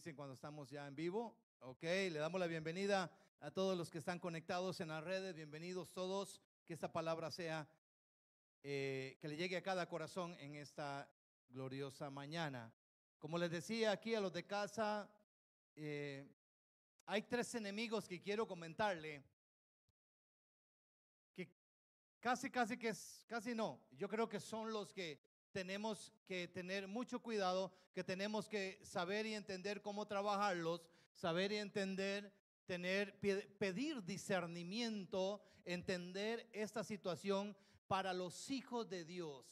dicen cuando estamos ya en vivo. Ok, le damos la bienvenida a todos los que están conectados en las redes. Bienvenidos todos. Que esta palabra sea, eh, que le llegue a cada corazón en esta gloriosa mañana. Como les decía aquí a los de casa, eh, hay tres enemigos que quiero comentarle. Que casi, casi que es, casi no. Yo creo que son los que tenemos que tener mucho cuidado, que tenemos que saber y entender cómo trabajarlos, saber y entender, tener, pedir discernimiento, entender esta situación para los hijos de Dios,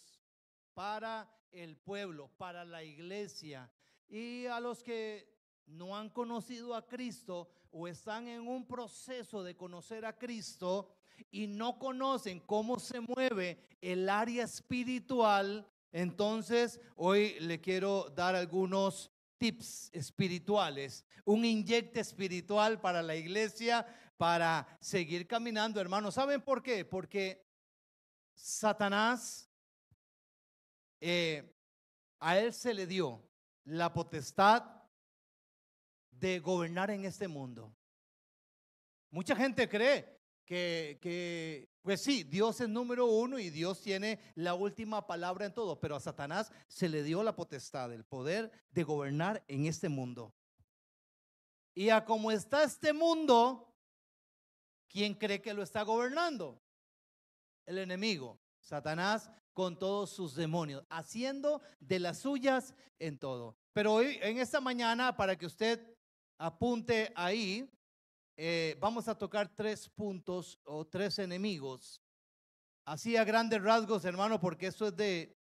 para el pueblo, para la iglesia. Y a los que no han conocido a Cristo o están en un proceso de conocer a Cristo y no conocen cómo se mueve el área espiritual, entonces, hoy le quiero dar algunos tips espirituales, un inyecte espiritual para la iglesia, para seguir caminando, hermanos. ¿Saben por qué? Porque Satanás, eh, a él se le dio la potestad de gobernar en este mundo. Mucha gente cree que, que pues sí, Dios es número uno y Dios tiene la última palabra en todo, pero a Satanás se le dio la potestad, el poder de gobernar en este mundo. Y a como está este mundo, ¿quién cree que lo está gobernando? El enemigo, Satanás con todos sus demonios, haciendo de las suyas en todo. Pero hoy, en esta mañana, para que usted apunte ahí, eh, vamos a tocar tres puntos o tres enemigos. Así a grandes rasgos, hermano, porque eso es de,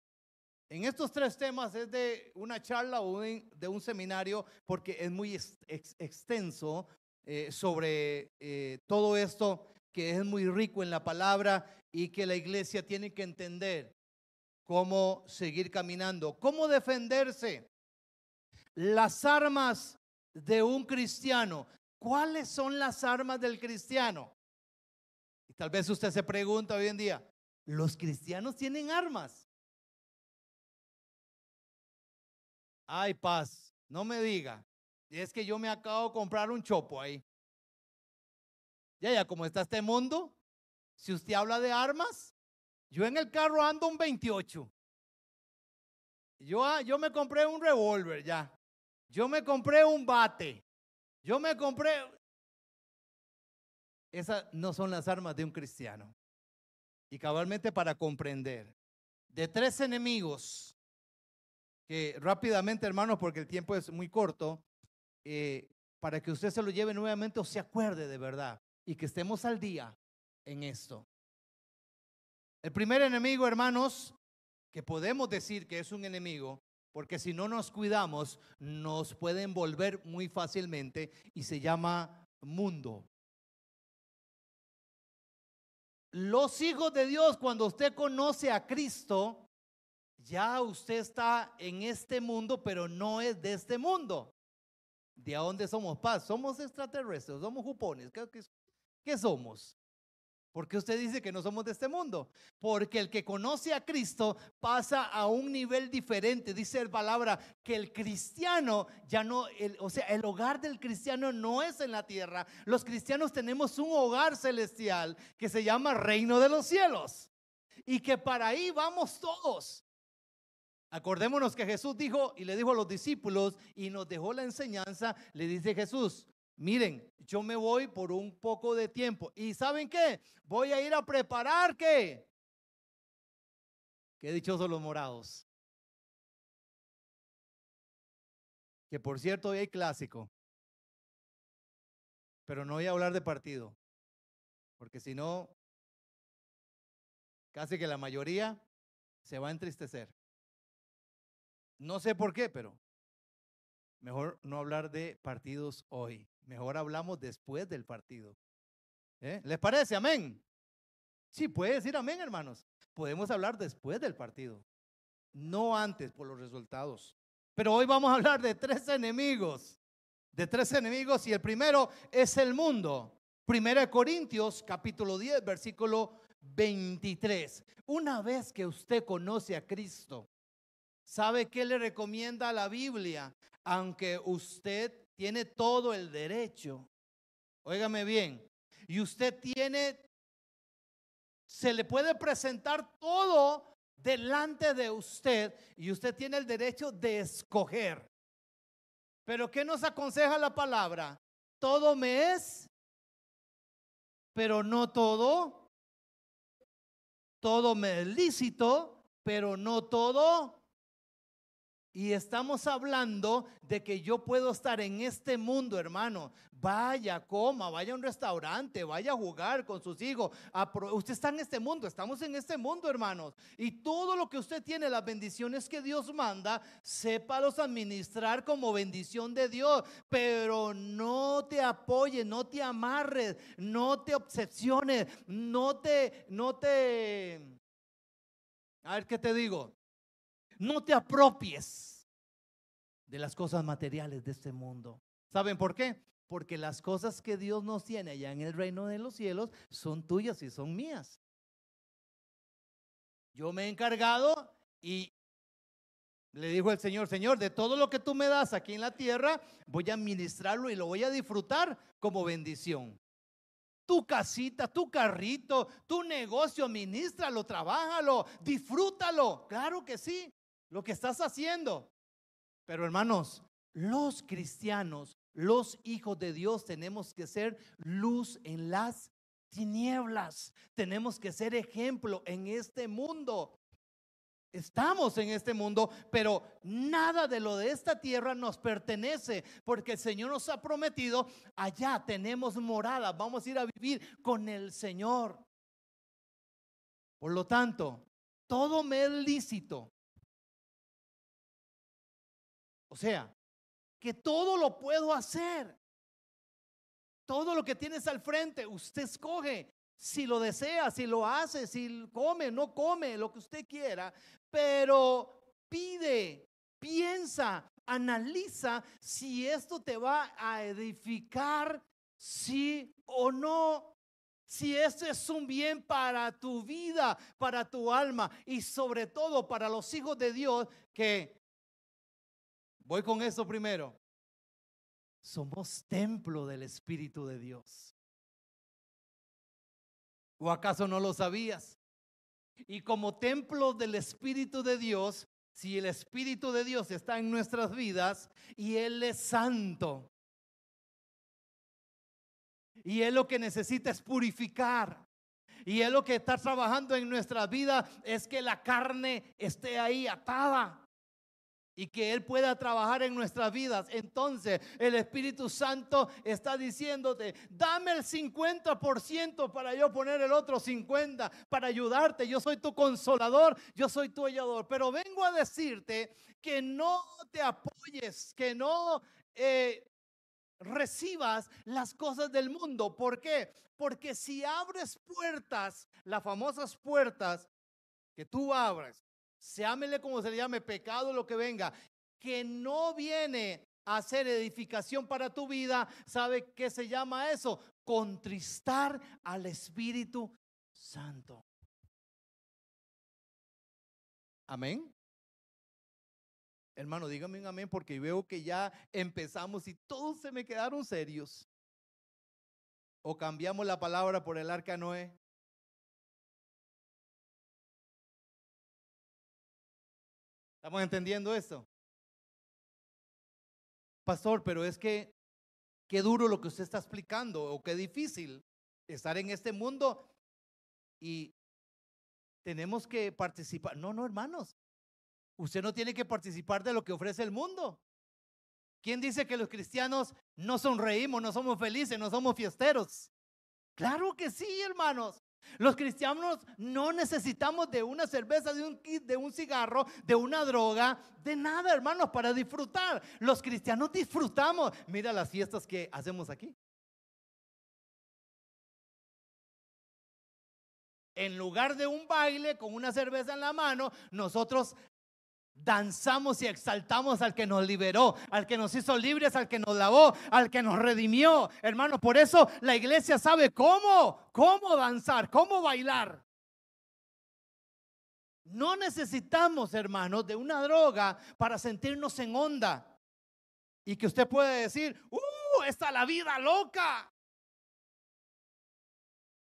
en estos tres temas es de una charla o de un seminario, porque es muy extenso eh, sobre eh, todo esto que es muy rico en la palabra y que la iglesia tiene que entender cómo seguir caminando, cómo defenderse. Las armas de un cristiano ¿Cuáles son las armas del cristiano? Y tal vez usted se pregunta hoy en día, ¿los cristianos tienen armas? Ay, paz, no me diga. Es que yo me acabo de comprar un chopo ahí. Ya, ya, como está este mundo, si usted habla de armas, yo en el carro ando un 28. Yo, ah, yo me compré un revólver ya. Yo me compré un bate. Yo me compré... Esas no son las armas de un cristiano. Y cabalmente para comprender. De tres enemigos, que rápidamente, hermanos, porque el tiempo es muy corto, eh, para que usted se lo lleve nuevamente o se acuerde de verdad y que estemos al día en esto. El primer enemigo, hermanos, que podemos decir que es un enemigo, porque si no nos cuidamos, nos puede envolver muy fácilmente y se llama mundo. Los hijos de Dios, cuando usted conoce a Cristo, ya usted está en este mundo, pero no es de este mundo. ¿De dónde somos paz? Somos extraterrestres, somos jupones. ¿Qué, qué somos? ¿Por qué usted dice que no somos de este mundo? Porque el que conoce a Cristo pasa a un nivel diferente. Dice la palabra que el cristiano ya no, o sea, el hogar del cristiano no es en la tierra. Los cristianos tenemos un hogar celestial que se llama reino de los cielos. Y que para ahí vamos todos. Acordémonos que Jesús dijo y le dijo a los discípulos y nos dejó la enseñanza, le dice Jesús, Miren, yo me voy por un poco de tiempo. ¿Y saben qué? Voy a ir a preparar qué. Qué dichosos los morados. Que por cierto, hoy hay clásico. Pero no voy a hablar de partido. Porque si no, casi que la mayoría se va a entristecer. No sé por qué, pero mejor no hablar de partidos hoy. Mejor hablamos después del partido. ¿Eh? ¿Les parece? Amén. Sí, puede decir amén, hermanos. Podemos hablar después del partido, no antes por los resultados. Pero hoy vamos a hablar de tres enemigos, de tres enemigos y el primero es el mundo. Primera Corintios, capítulo 10, versículo 23. Una vez que usted conoce a Cristo, ¿Sabe qué le recomienda la Biblia? Aunque usted tiene todo el derecho, óigame bien, y usted tiene, se le puede presentar todo delante de usted y usted tiene el derecho de escoger. Pero ¿qué nos aconseja la palabra? Todo me es, pero no todo. Todo me es lícito, pero no todo y estamos hablando de que yo puedo estar en este mundo, hermano. Vaya, coma, vaya a un restaurante, vaya a jugar con sus hijos. Usted está en este mundo, estamos en este mundo, hermanos. Y todo lo que usted tiene, las bendiciones que Dios manda, sépalos administrar como bendición de Dios. Pero no te apoyes, no te amarres, no te obsesiones, no te, no te... A ver qué te digo no te apropies de las cosas materiales de este mundo. ¿Saben por qué? Porque las cosas que Dios nos tiene allá en el reino de los cielos son tuyas y son mías. Yo me he encargado y le dijo el Señor, Señor, de todo lo que tú me das aquí en la tierra, voy a administrarlo y lo voy a disfrutar como bendición tu casita, tu carrito, tu negocio, ministralo, trabájalo, disfrútalo. Claro que sí lo que estás haciendo. Pero hermanos, los cristianos, los hijos de Dios, tenemos que ser luz en las tinieblas. Tenemos que ser ejemplo en este mundo. Estamos en este mundo, pero nada de lo de esta tierra nos pertenece, porque el Señor nos ha prometido, allá tenemos morada, vamos a ir a vivir con el Señor. Por lo tanto, todo me es lícito, o sea, que todo lo puedo hacer. Todo lo que tienes al frente, usted escoge si lo desea, si lo hace, si come, no come, lo que usted quiera, pero pide, piensa, analiza si esto te va a edificar, sí o no. Si esto es un bien para tu vida, para tu alma y sobre todo para los hijos de Dios que Voy con eso primero. Somos templo del Espíritu de Dios. ¿O acaso no lo sabías? Y como templo del Espíritu de Dios, si el Espíritu de Dios está en nuestras vidas y Él es santo, y Él lo que necesita es purificar. Y Él lo que está trabajando en nuestra vida es que la carne esté ahí atada y que Él pueda trabajar en nuestras vidas. Entonces el Espíritu Santo está diciéndote, dame el 50% para yo poner el otro 50%, para ayudarte. Yo soy tu consolador, yo soy tu hallador. Pero vengo a decirte que no te apoyes, que no... Eh, recibas las cosas del mundo. ¿Por qué? Porque si abres puertas, las famosas puertas que tú abres Seámele como se le llame, pecado, lo que venga, que no viene a hacer edificación para tu vida, ¿sabe qué se llama eso? Contristar al Espíritu Santo. Amén. Hermano, dígame un amén porque veo que ya empezamos y todos se me quedaron serios. O cambiamos la palabra por el arca Noé. ¿Estamos entendiendo esto? Pastor, pero es que qué duro lo que usted está explicando o qué difícil estar en este mundo y tenemos que participar. No, no, hermanos. Usted no tiene que participar de lo que ofrece el mundo. ¿Quién dice que los cristianos no sonreímos, no somos felices, no somos fiesteros? Claro que sí, hermanos. Los cristianos no necesitamos de una cerveza, de un de un cigarro, de una droga, de nada, hermanos, para disfrutar. Los cristianos disfrutamos. Mira las fiestas que hacemos aquí. En lugar de un baile con una cerveza en la mano, nosotros danzamos y exaltamos al que nos liberó, al que nos hizo libres, al que nos lavó, al que nos redimió. Hermano, por eso la iglesia sabe cómo, cómo danzar, cómo bailar. No necesitamos, hermanos, de una droga para sentirnos en onda. Y que usted puede decir, ¡uh! Está la vida loca.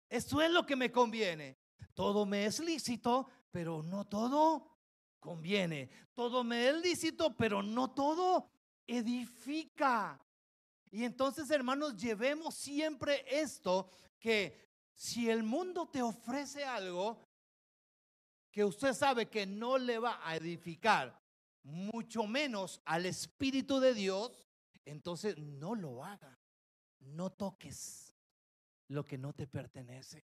Eso es lo que me conviene. Todo me es lícito, pero no todo conviene. Todo me es lícito, pero no todo edifica. Y entonces, hermanos, llevemos siempre esto, que si el mundo te ofrece algo que usted sabe que no le va a edificar, mucho menos al Espíritu de Dios, entonces no lo haga. No toques lo que no te pertenece.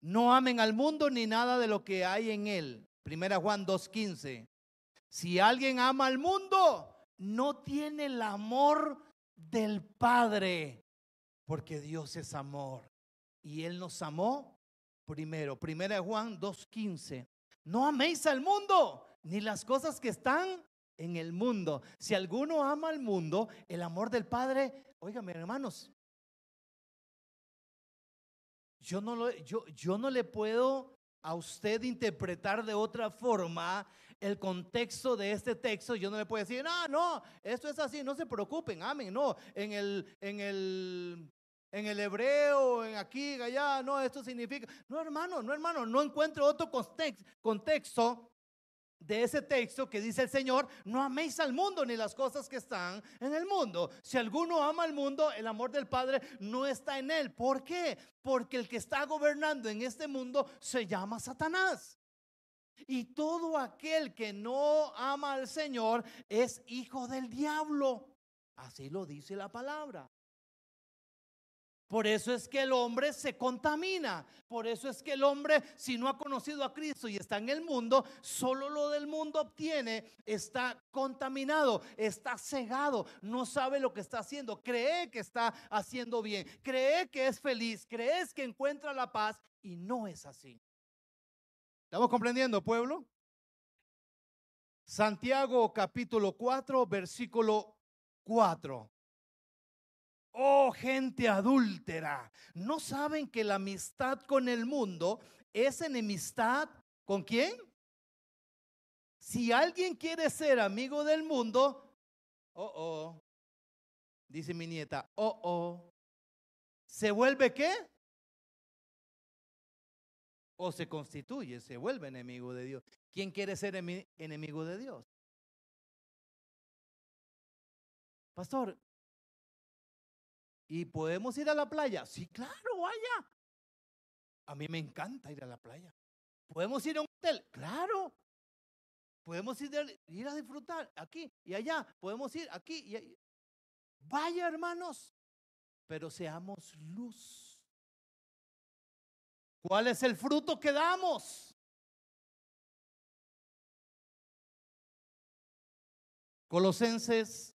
No amen al mundo ni nada de lo que hay en él. Primera Juan 2.15. Si alguien ama al mundo, no tiene el amor del Padre, porque Dios es amor. Y Él nos amó primero. Primera Juan 2.15. No améis al mundo, ni las cosas que están en el mundo. Si alguno ama al mundo, el amor del Padre, óigame hermanos, yo no, yo, yo no le puedo a usted interpretar de otra forma el contexto de este texto, yo no le puedo decir, no, no, esto es así, no se preocupen, amén, no, en el, en el, en el hebreo, en aquí, allá, no, esto significa, no hermano, no hermano, no encuentro otro contexto de ese texto que dice el Señor, no améis al mundo ni las cosas que están en el mundo. Si alguno ama al mundo, el amor del Padre no está en él. ¿Por qué? Porque el que está gobernando en este mundo se llama Satanás. Y todo aquel que no ama al Señor es hijo del diablo. Así lo dice la palabra. Por eso es que el hombre se contamina. Por eso es que el hombre, si no ha conocido a Cristo y está en el mundo, solo lo del mundo obtiene, está contaminado, está cegado, no sabe lo que está haciendo, cree que está haciendo bien, cree que es feliz, cree que encuentra la paz y no es así. ¿Estamos comprendiendo, pueblo? Santiago capítulo 4, versículo 4. Oh gente adúltera, ¿no saben que la amistad con el mundo es enemistad con quién? Si alguien quiere ser amigo del mundo, oh, oh, dice mi nieta, oh, oh, ¿se vuelve qué? o se constituye, se vuelve enemigo de Dios. ¿Quién quiere ser enemigo de Dios? Pastor, ¿y podemos ir a la playa? Sí, claro, vaya. A mí me encanta ir a la playa. ¿Podemos ir a un hotel? Claro. Podemos ir, ir a disfrutar aquí y allá. Podemos ir aquí y allá. Vaya, hermanos, pero seamos luz. ¿Cuál es el fruto que damos? Colosenses,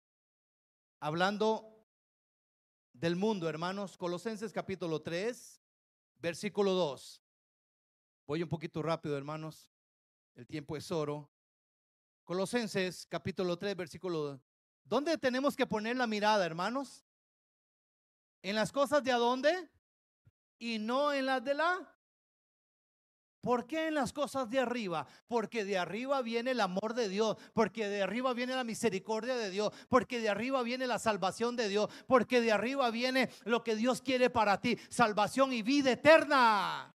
hablando del mundo, hermanos, Colosenses capítulo 3, versículo 2. Voy un poquito rápido, hermanos. El tiempo es oro. Colosenses capítulo 3, versículo 2. ¿Dónde tenemos que poner la mirada, hermanos? ¿En las cosas de adónde? y no en las de la ¿Por qué en las cosas de arriba? Porque de arriba viene el amor de Dios, porque de arriba viene la misericordia de Dios, porque de arriba viene la salvación de Dios, porque de arriba viene lo que Dios quiere para ti, salvación y vida eterna.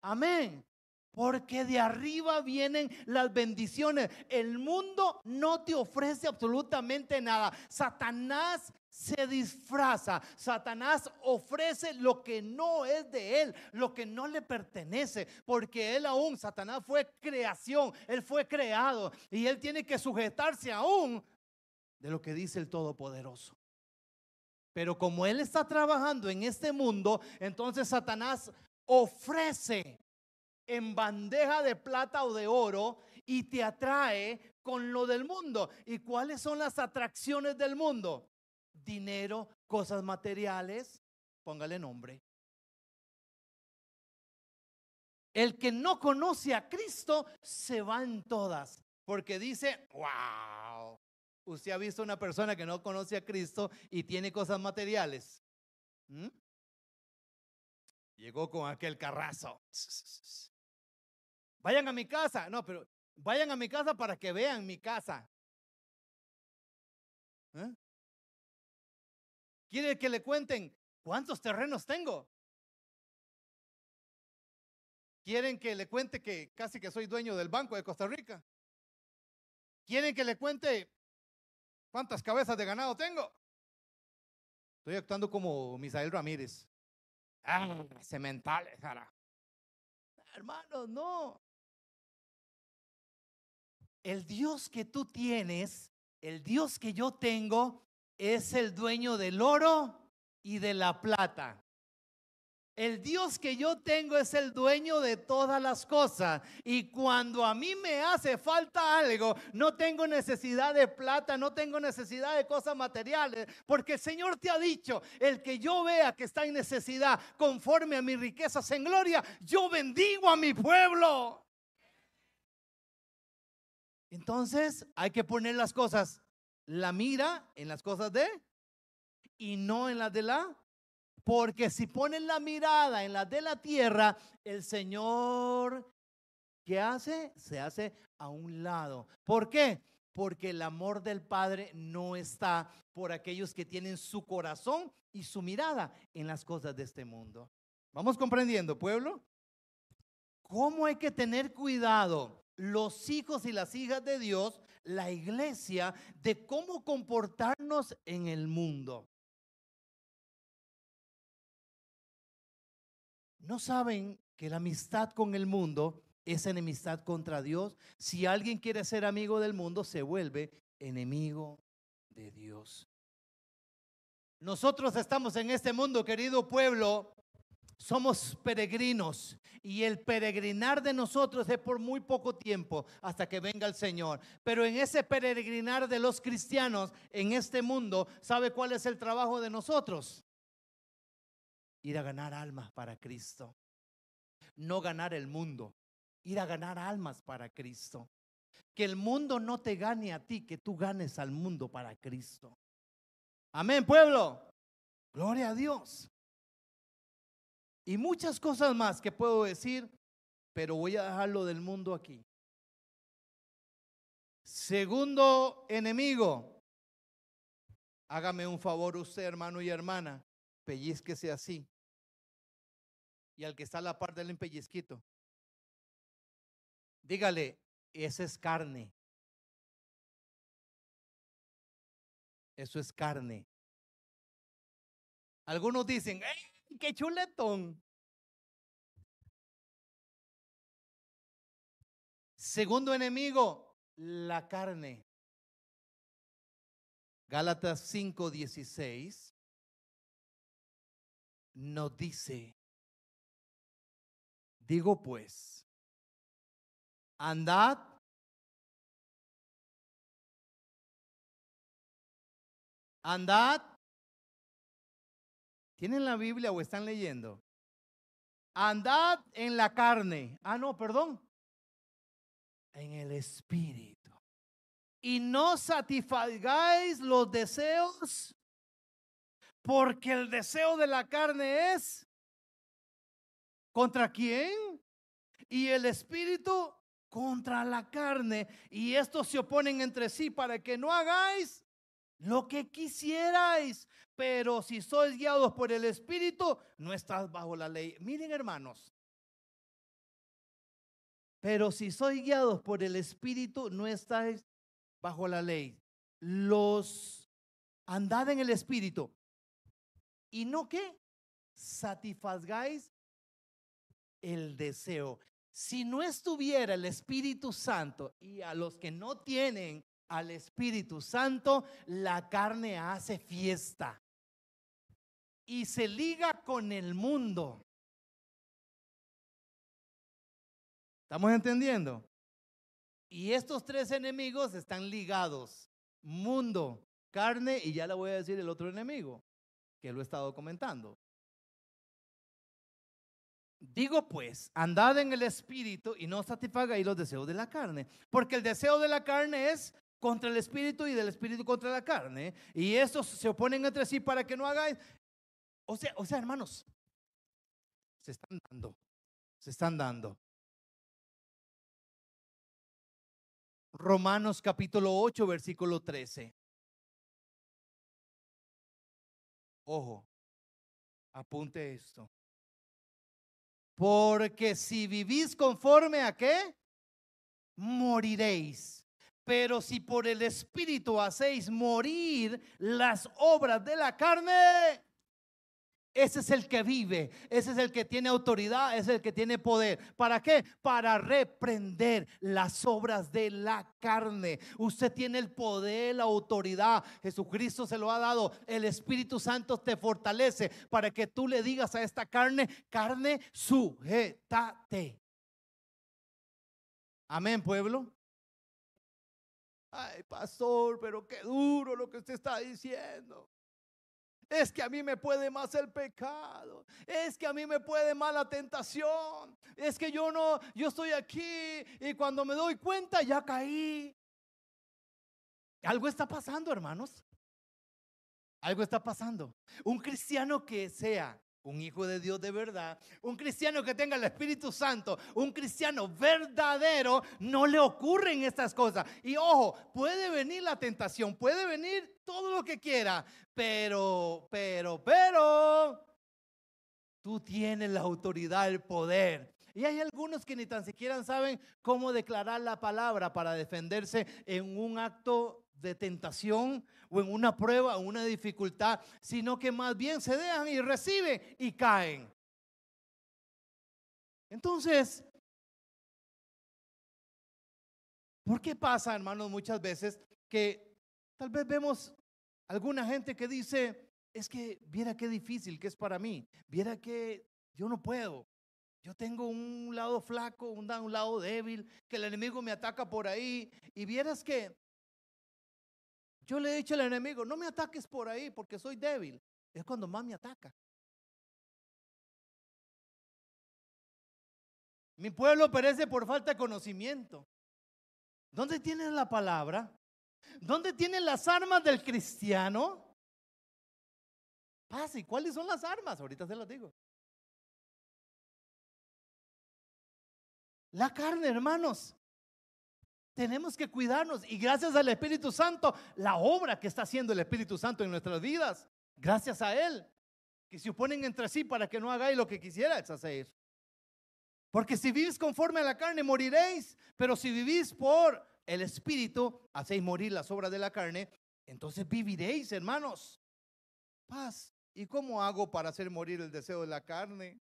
Amén. Porque de arriba vienen las bendiciones. El mundo no te ofrece absolutamente nada. Satanás se disfraza. Satanás ofrece lo que no es de él, lo que no le pertenece, porque él aún, Satanás fue creación, él fue creado y él tiene que sujetarse aún de lo que dice el Todopoderoso. Pero como él está trabajando en este mundo, entonces Satanás ofrece en bandeja de plata o de oro y te atrae con lo del mundo. ¿Y cuáles son las atracciones del mundo? Dinero, cosas materiales, póngale nombre. El que no conoce a Cristo se va en todas, porque dice, wow, usted ha visto una persona que no conoce a Cristo y tiene cosas materiales. ¿Mm? Llegó con aquel carrazo. Vayan a mi casa. No, pero vayan a mi casa para que vean mi casa. ¿Eh? ¿Quiere que le cuenten cuántos terrenos tengo? ¿Quieren que le cuente que casi que soy dueño del Banco de Costa Rica? ¿Quieren que le cuente cuántas cabezas de ganado tengo? Estoy actuando como Misael Ramírez. Ah, sementales, Hermano, no. El Dios que tú tienes, el Dios que yo tengo, es el dueño del oro y de la plata. El Dios que yo tengo es el dueño de todas las cosas. Y cuando a mí me hace falta algo, no tengo necesidad de plata, no tengo necesidad de cosas materiales. Porque el Señor te ha dicho, el que yo vea que está en necesidad conforme a mis riquezas en gloria, yo bendigo a mi pueblo. Entonces hay que poner las cosas, la mira en las cosas de y no en las de la porque si ponen la mirada en la de la tierra, el Señor, ¿qué hace? Se hace a un lado. ¿Por qué? Porque el amor del Padre no está por aquellos que tienen su corazón y su mirada en las cosas de este mundo. ¿Vamos comprendiendo, pueblo? ¿Cómo hay que tener cuidado los hijos y las hijas de Dios, la iglesia, de cómo comportarnos en el mundo? ¿No saben que la amistad con el mundo es enemistad contra Dios? Si alguien quiere ser amigo del mundo, se vuelve enemigo de Dios. Nosotros estamos en este mundo, querido pueblo, somos peregrinos y el peregrinar de nosotros es por muy poco tiempo hasta que venga el Señor. Pero en ese peregrinar de los cristianos en este mundo, ¿sabe cuál es el trabajo de nosotros? ir a ganar almas para Cristo. No ganar el mundo, ir a ganar almas para Cristo. Que el mundo no te gane a ti, que tú ganes al mundo para Cristo. Amén, pueblo. Gloria a Dios. Y muchas cosas más que puedo decir, pero voy a dejarlo del mundo aquí. Segundo enemigo, hágame un favor usted, hermano y hermana, pellizquese así y al que está a la par del pellizquito. Dígale, esa es carne. Eso es carne. Algunos dicen, ¡ay, qué chuletón! Segundo enemigo, la carne. Gálatas 5:16 nos dice, Digo pues, andad andad. ¿Tienen la Biblia o están leyendo? Andad en la carne. Ah, no, perdón. En el espíritu. Y no satisfagáis los deseos, porque el deseo de la carne es ¿Contra quién? Y el espíritu contra la carne. Y estos se oponen entre sí para que no hagáis lo que quisierais. Pero si sois guiados por el espíritu, no estás bajo la ley. Miren hermanos. Pero si sois guiados por el espíritu, no estáis bajo la ley. Los andad en el espíritu. ¿Y no qué? Satisfagáis el deseo. Si no estuviera el Espíritu Santo y a los que no tienen al Espíritu Santo, la carne hace fiesta y se liga con el mundo. ¿Estamos entendiendo? Y estos tres enemigos están ligados. Mundo, carne y ya le voy a decir el otro enemigo, que lo he estado comentando. Digo pues, andad en el espíritu y no satisfagáis los deseos de la carne, porque el deseo de la carne es contra el espíritu y del espíritu contra la carne, y estos se oponen entre sí para que no hagáis. O sea, o sea, hermanos, se están dando, se están dando. Romanos capítulo 8, versículo 13. Ojo, apunte esto. Porque si vivís conforme a qué, moriréis. Pero si por el Espíritu hacéis morir las obras de la carne, ese es el que vive, ese es el que tiene autoridad, ese es el que tiene poder. ¿Para qué? Para reprender las obras de la carne. Usted tiene el poder, la autoridad. Jesucristo se lo ha dado. El Espíritu Santo te fortalece para que tú le digas a esta carne, carne, sujétate. Amén, pueblo. Ay, pastor, pero qué duro lo que usted está diciendo. Es que a mí me puede más el pecado. Es que a mí me puede más la tentación. Es que yo no, yo estoy aquí y cuando me doy cuenta ya caí. Algo está pasando, hermanos. Algo está pasando. Un cristiano que sea un hijo de Dios de verdad, un cristiano que tenga el Espíritu Santo, un cristiano verdadero, no le ocurren estas cosas. Y ojo, puede venir la tentación, puede venir todo lo que quiera, pero, pero, pero, tú tienes la autoridad, el poder. Y hay algunos que ni tan siquiera saben cómo declarar la palabra para defenderse en un acto de tentación o en una prueba o una dificultad, sino que más bien se dejan y reciben y caen. Entonces, ¿por qué pasa, hermanos, muchas veces que tal vez vemos alguna gente que dice, es que viera qué difícil que es para mí, viera que yo no puedo, yo tengo un lado flaco, un, un lado débil, que el enemigo me ataca por ahí. Y vieras que yo le he dicho al enemigo, no me ataques por ahí porque soy débil. Es cuando más me ataca. Mi pueblo perece por falta de conocimiento. ¿Dónde tienes la palabra? ¿Dónde tienen las armas del cristiano? Pasa, ¿y cuáles son las armas? Ahorita se las digo. La carne, hermanos. Tenemos que cuidarnos y gracias al Espíritu Santo, la obra que está haciendo el Espíritu Santo en nuestras vidas, gracias a Él, que se oponen entre sí para que no hagáis lo que quisierais hacer. Porque si vivís conforme a la carne, moriréis, pero si vivís por el Espíritu, hacéis morir las obras de la carne, entonces viviréis, hermanos. Paz. ¿Y cómo hago para hacer morir el deseo de la carne?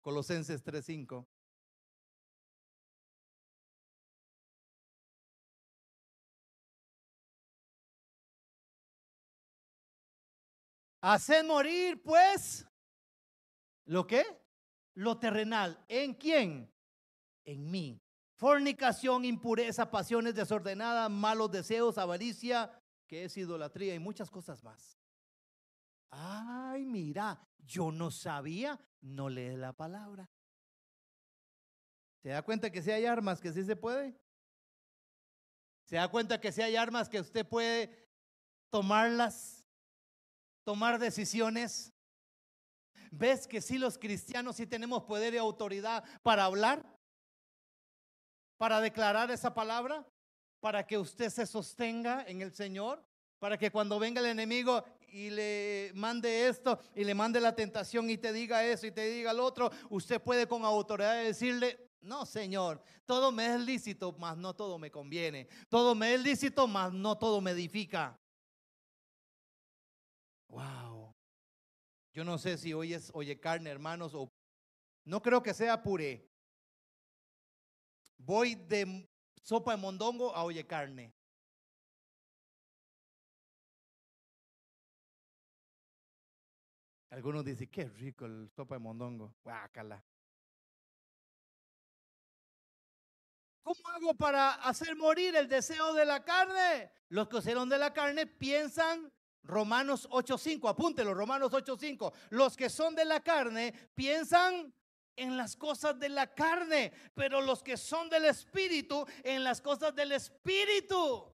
Colosenses 3:5. Haced morir, pues, ¿lo qué? Lo terrenal. ¿En quién? En mí. Fornicación, impureza, pasiones desordenadas, malos deseos, avaricia, que es idolatría y muchas cosas más. Ay, mira, yo no sabía, no lee la palabra. ¿Se da cuenta que si hay armas que sí se puede? ¿Se da cuenta que si hay armas que usted puede tomarlas tomar decisiones. ¿Ves que si los cristianos sí tenemos poder y autoridad para hablar? Para declarar esa palabra, para que usted se sostenga en el Señor, para que cuando venga el enemigo y le mande esto y le mande la tentación y te diga eso y te diga lo otro, usted puede con autoridad decirle, no, Señor, todo me es lícito, mas no todo me conviene. Todo me es lícito, mas no todo me edifica. Wow. Yo no sé si hoy es oye carne, hermanos, o no creo que sea puré. Voy de sopa de mondongo a oye carne. Algunos dicen, qué rico el sopa de mondongo. Guácala. ¿Cómo hago para hacer morir el deseo de la carne? Los que usaron de la carne piensan Romanos 8.5, apúntelo, Romanos 8.5. Los que son de la carne piensan en las cosas de la carne, pero los que son del Espíritu, en las cosas del Espíritu.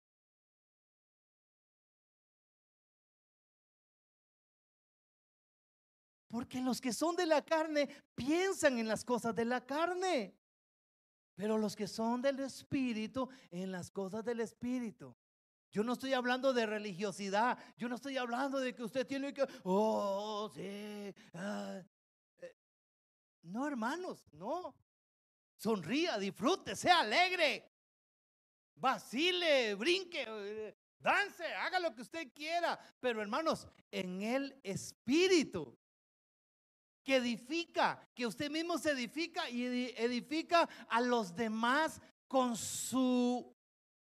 Porque los que son de la carne piensan en las cosas de la carne, pero los que son del Espíritu en las cosas del Espíritu. Yo no estoy hablando de religiosidad, yo no estoy hablando de que usted tiene que, oh, sí. Ah, eh, no, hermanos, no. Sonría, disfrute, sea alegre. Vacile, brinque, eh, dance, haga lo que usted quiera. Pero hermanos, en el Espíritu que edifica, que usted mismo se edifica y edifica a los demás con su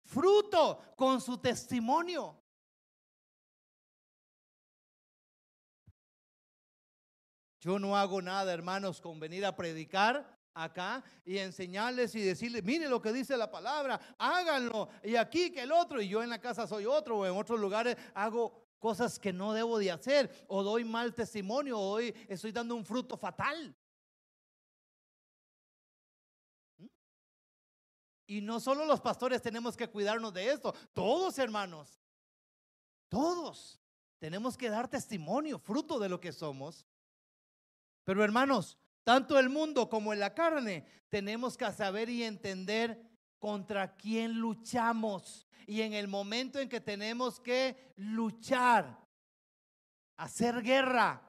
fruto, con su testimonio. Yo no hago nada, hermanos, con venir a predicar acá y enseñarles y decirles, mire lo que dice la palabra, háganlo. Y aquí que el otro, y yo en la casa soy otro, o en otros lugares hago cosas que no debo de hacer, o doy mal testimonio, o hoy estoy dando un fruto fatal. Y no solo los pastores tenemos que cuidarnos de esto, todos hermanos, todos tenemos que dar testimonio, fruto de lo que somos. Pero hermanos, tanto el mundo como en la carne, tenemos que saber y entender contra quién luchamos y en el momento en que tenemos que luchar, hacer guerra,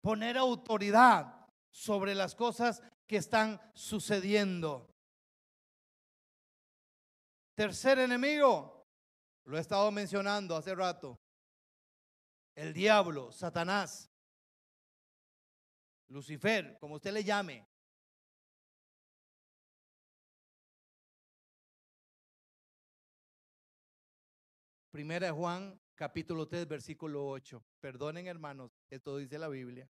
poner autoridad sobre las cosas que están sucediendo. Tercer enemigo, lo he estado mencionando hace rato, el diablo, Satanás, Lucifer, como usted le llame. Primera de Juan, capítulo 3, versículo 8. Perdonen, hermanos, esto dice la Biblia.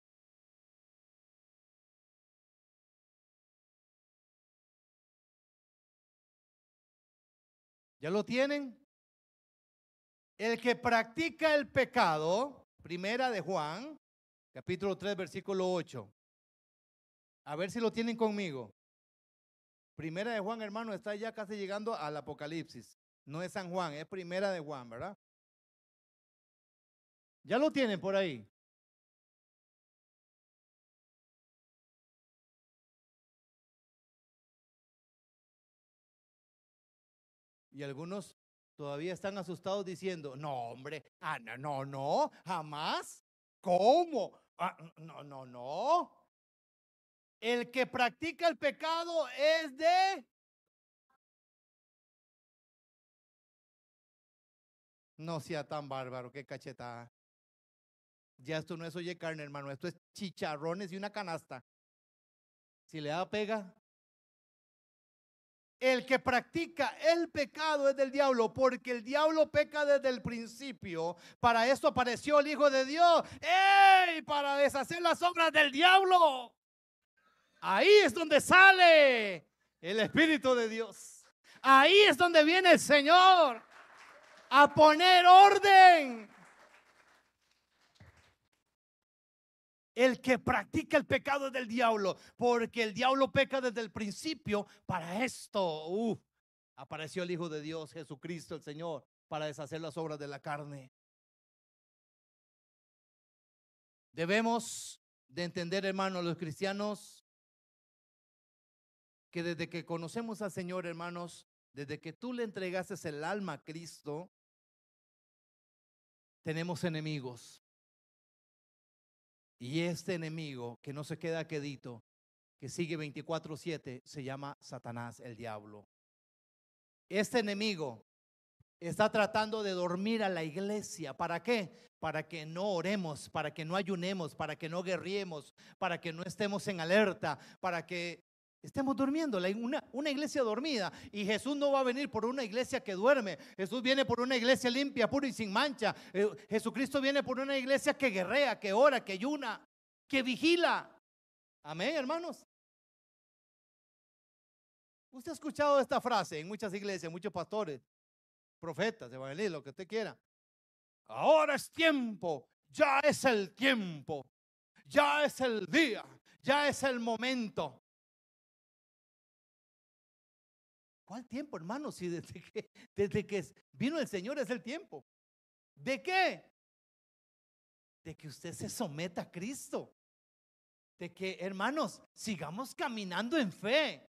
¿Ya lo tienen? El que practica el pecado, primera de Juan, capítulo 3, versículo 8. A ver si lo tienen conmigo. Primera de Juan, hermano, está ya casi llegando al Apocalipsis. No es San Juan, es primera de Juan, ¿verdad? Ya lo tienen por ahí. Y algunos todavía están asustados diciendo, no, hombre, ah, no, no, no, jamás. ¿Cómo? Ah, no, no, no. El que practica el pecado es de No sea tan bárbaro, qué cachetada. Ya esto no es oye carne, hermano, esto es chicharrones y una canasta. Si le da pega. El que practica el pecado es del diablo, porque el diablo peca desde el principio. Para esto apareció el Hijo de Dios. ¡Ey! Para deshacer las obras del diablo. Ahí es donde sale el Espíritu de Dios. Ahí es donde viene el Señor a poner orden. El que practica el pecado del diablo, porque el diablo peca desde el principio. Para esto, apareció el Hijo de Dios, Jesucristo el Señor, para deshacer las obras de la carne. Debemos de entender, hermanos, los cristianos, que desde que conocemos al Señor, hermanos, desde que tú le entregaste el alma a Cristo, tenemos enemigos. Y este enemigo que no se queda quedito, que sigue 24/7, se llama Satanás, el diablo. Este enemigo está tratando de dormir a la iglesia. ¿Para qué? Para que no oremos, para que no ayunemos, para que no guerriemos, para que no estemos en alerta, para que Estemos durmiendo, una, una iglesia dormida. Y Jesús no va a venir por una iglesia que duerme. Jesús viene por una iglesia limpia, pura y sin mancha. Eh, Jesucristo viene por una iglesia que guerrea, que ora, que ayuna, que vigila. Amén, hermanos. Usted ha escuchado esta frase en muchas iglesias, muchos pastores, profetas, evangelistas, lo que usted quiera. Ahora es tiempo, ya es el tiempo, ya es el día, ya es el momento. ¿Cuál tiempo, hermano? Si desde que, desde que vino el Señor es el tiempo. ¿De qué? De que usted se someta a Cristo. De que, hermanos, sigamos caminando en fe.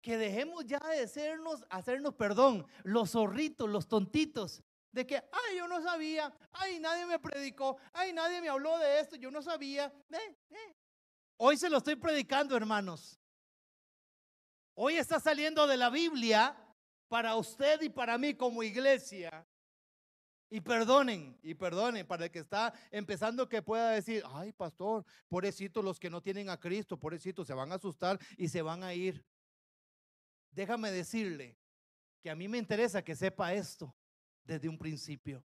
que dejemos ya de sernos, hacernos, perdón, los zorritos, los tontitos, de que, ay, yo no sabía, ay, nadie me predicó, ay, nadie me habló de esto, yo no sabía. Eh, eh. Hoy se lo estoy predicando, hermanos. Hoy está saliendo de la Biblia para usted y para mí como iglesia. Y perdonen, y perdonen, para el que está empezando que pueda decir, ay, pastor, pobrecitos los que no tienen a Cristo, pobrecitos, se van a asustar y se van a ir. Déjame decirle que a mí me interesa que sepa esto desde un principio.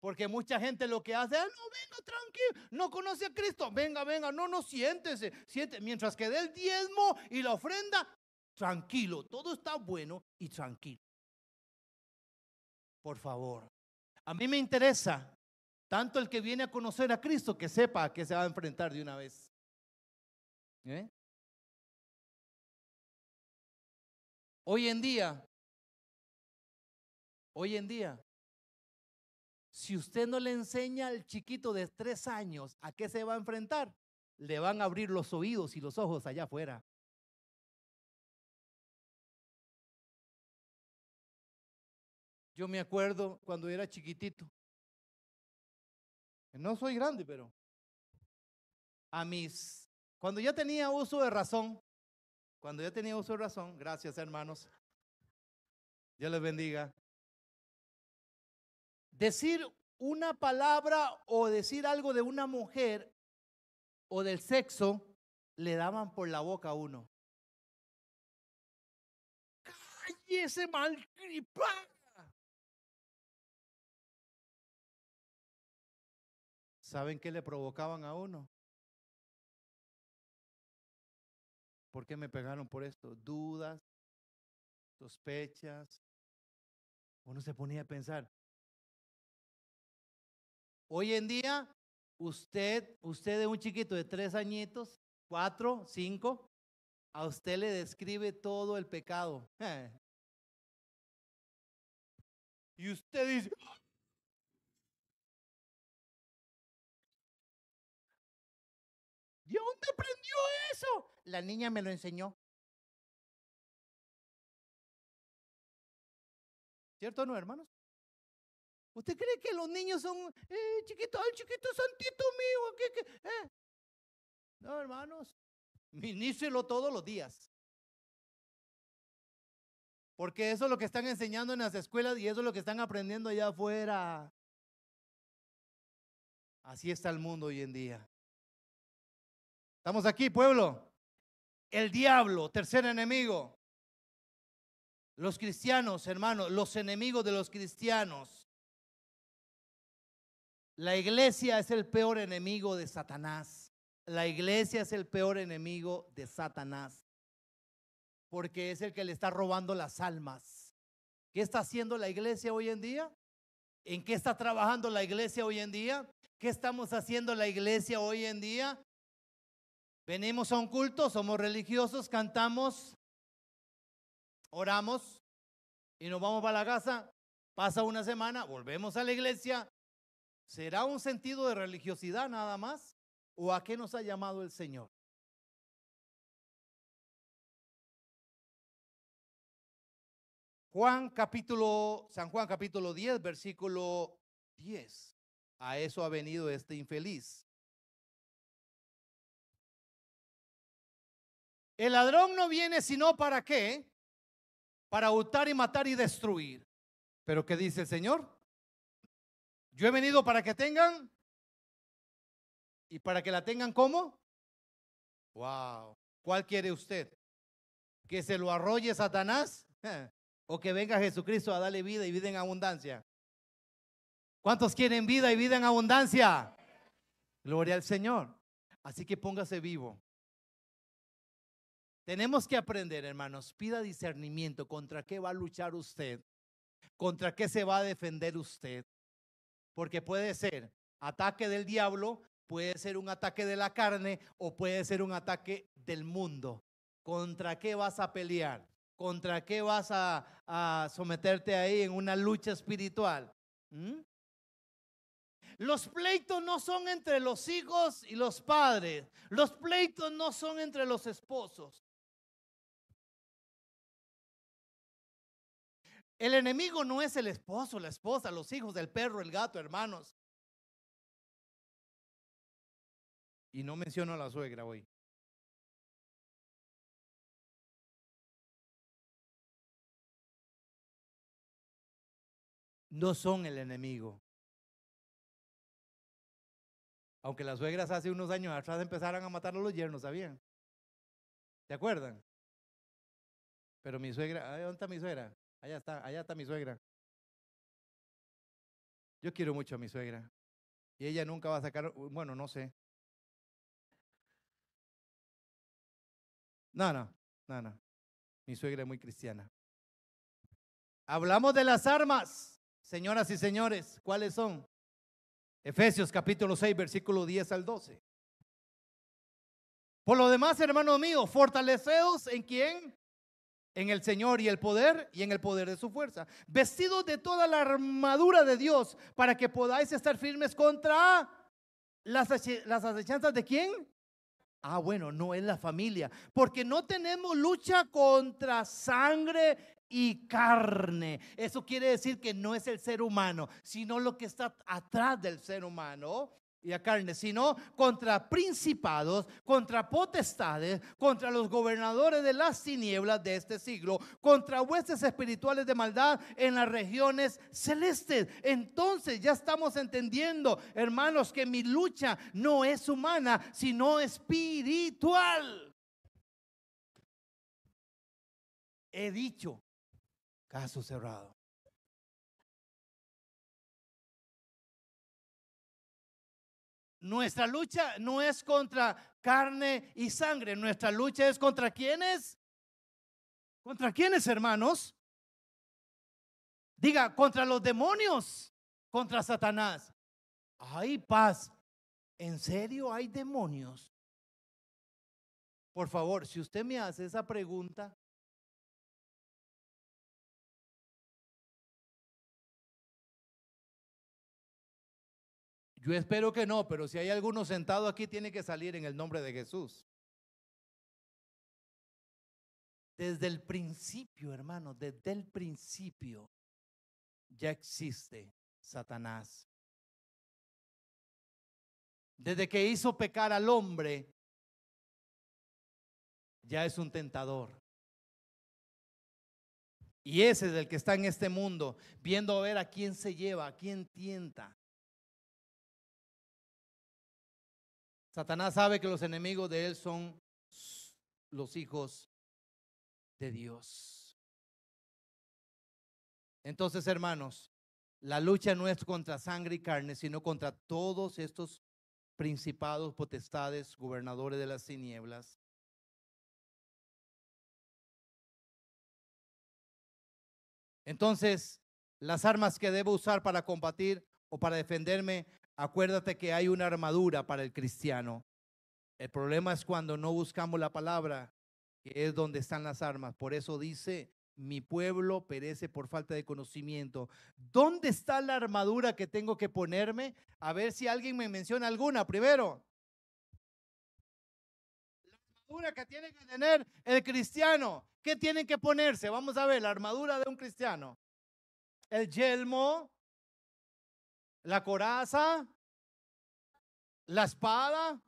Porque mucha gente lo que hace, ah, no, venga, tranquilo, no conoce a Cristo, venga, venga, no, no, siéntese, siéntese. Mientras que dé el diezmo y la ofrenda, tranquilo, todo está bueno y tranquilo. Por favor, a mí me interesa tanto el que viene a conocer a Cristo que sepa a qué se va a enfrentar de una vez. ¿Eh? Hoy en día, hoy en día, si usted no le enseña al chiquito de tres años a qué se va a enfrentar, le van a abrir los oídos y los ojos allá afuera. Yo me acuerdo cuando era chiquitito. No soy grande, pero a mis, cuando yo tenía uso de razón, cuando yo tenía uso de razón, gracias hermanos, Dios les bendiga decir una palabra o decir algo de una mujer o del sexo, le daban por la boca a uno. ¡Cállese, malcripa! ¿Saben qué le provocaban a uno? ¿Por qué me pegaron por esto? Dudas, sospechas. Uno se ponía a pensar, Hoy en día, usted, usted de un chiquito de tres añitos, cuatro, cinco, a usted le describe todo el pecado. Y usted dice, ¿de dónde aprendió eso? La niña me lo enseñó. ¿Cierto o no, hermanos? ¿Usted cree que los niños son eh, chiquitos, el chiquito santito mío? ¿qué, eh? No, hermanos, minícelo todos los días. Porque eso es lo que están enseñando en las escuelas y eso es lo que están aprendiendo allá afuera. Así está el mundo hoy en día. Estamos aquí, pueblo. El diablo, tercer enemigo. Los cristianos, hermanos, los enemigos de los cristianos. La iglesia es el peor enemigo de Satanás. La iglesia es el peor enemigo de Satanás. Porque es el que le está robando las almas. ¿Qué está haciendo la iglesia hoy en día? ¿En qué está trabajando la iglesia hoy en día? ¿Qué estamos haciendo la iglesia hoy en día? Venimos a un culto, somos religiosos, cantamos, oramos y nos vamos para la casa. Pasa una semana, volvemos a la iglesia, ¿Será un sentido de religiosidad nada más? ¿O a qué nos ha llamado el Señor? Juan capítulo, San Juan capítulo 10, versículo 10. A eso ha venido este infeliz. El ladrón no viene sino para qué? Para hurtar y matar y destruir. Pero ¿qué dice el Señor? Yo he venido para que tengan y para que la tengan como. Wow. ¿Cuál quiere usted? ¿Que se lo arrolle Satanás? ¿O que venga Jesucristo a darle vida y vida en abundancia? ¿Cuántos quieren vida y vida en abundancia? Gloria al Señor. Así que póngase vivo. Tenemos que aprender, hermanos. Pida discernimiento contra qué va a luchar usted, contra qué se va a defender usted. Porque puede ser ataque del diablo, puede ser un ataque de la carne o puede ser un ataque del mundo. ¿Contra qué vas a pelear? ¿Contra qué vas a, someterte ahí en una lucha espiritual? ¿Mm? Los pleitos no son entre los hijos y los padres. Los pleitos no son entre los esposos. El enemigo no es el esposo, la esposa, los hijos, el perro, el gato, hermanos. Y no menciono a la suegra hoy. No son el enemigo. Aunque las suegras hace unos años atrás empezaron a matar a los yernos, ¿sabían? ¿Se acuerdan? Pero mi suegra, ¿dónde está mi suegra? Allá está, allá está mi suegra. Yo quiero mucho a mi suegra. Y ella nunca va a sacar, bueno, no sé. No, no, no, no. Mi suegra es muy cristiana. Hablamos de las armas, señoras y señores. ¿Cuáles son? Efesios capítulo 6, versículo 10 al 12. Por lo demás, hermano mío, fortaleceos en quién? En el Señor y el poder y en el poder de su fuerza. Vestidos de toda la armadura de Dios para que podáis estar firmes contra las, las acechanzas de quién? Ah, bueno, no es la familia, porque no tenemos lucha contra sangre y carne. Eso quiere decir que no es el ser humano, sino lo que está atrás del ser humano y a carne, sino contra principados, contra potestades, contra los gobernadores de las tinieblas de este siglo, contra huestes espirituales de maldad en las regiones celestes. Entonces ya estamos entendiendo, hermanos, que mi lucha no es humana, sino espiritual. He dicho Caso cerrado. Nuestra lucha no es contra carne y sangre, nuestra lucha es contra quiénes. ¿Contra quiénes, hermanos? Diga, contra los demonios, contra Satanás. Hay paz. ¿En serio hay demonios? Por favor, si usted me hace esa pregunta, Yo espero que no, pero si hay alguno sentado aquí, tiene que salir en el nombre de Jesús. Desde el principio, hermano, desde el principio ya existe Satanás. Desde que hizo pecar al hombre, ya es un tentador. Y ese es el que está en este mundo, viendo a ver a quién se lleva, a quién tienta. Satanás sabe que los enemigos de él son los hijos de Dios. Entonces, hermanos, la lucha no es contra sangre y carne, sino contra todos estos principados, potestades, gobernadores de las tinieblas. Entonces, las armas que debo usar para combatir o para defenderme Acuérdate que hay una armadura para el cristiano. El problema es cuando no buscamos la palabra, que es donde están las armas. Por eso dice, mi pueblo perece por falta de conocimiento. ¿Dónde está la armadura que tengo que ponerme? A ver si alguien me menciona alguna primero. La armadura que tiene que tener el cristiano. ¿Qué tienen que ponerse? Vamos a ver, la armadura de un cristiano. El yelmo, la coraza, la espada,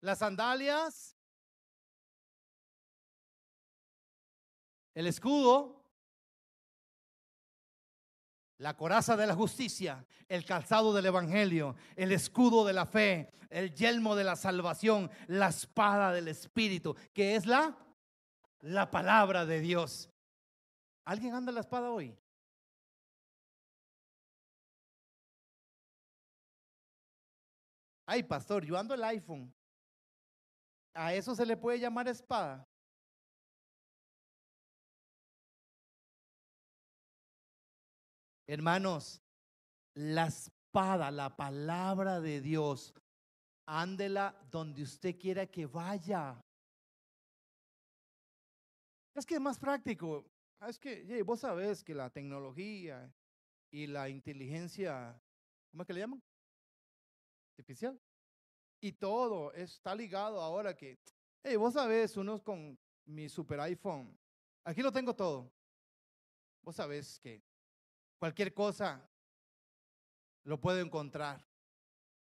las sandalias, el escudo, la coraza de la justicia, el calzado del evangelio, el escudo de la fe, el yelmo de la salvación, la espada del espíritu, que es la la palabra de Dios. ¿Alguien anda la espada hoy? Ay, pastor, yo ando el iPhone. ¿A eso se le puede llamar espada? Hermanos, la espada, la palabra de Dios, ándela donde usted quiera que vaya. Es que es más práctico. Es que vos sabés que la tecnología y la inteligencia, ¿cómo es que le llaman? Artificial. Y todo está ligado ahora que, hey, vos sabés, unos con mi super iPhone, aquí lo tengo todo. vos sabés que cualquier cosa lo puedo encontrar.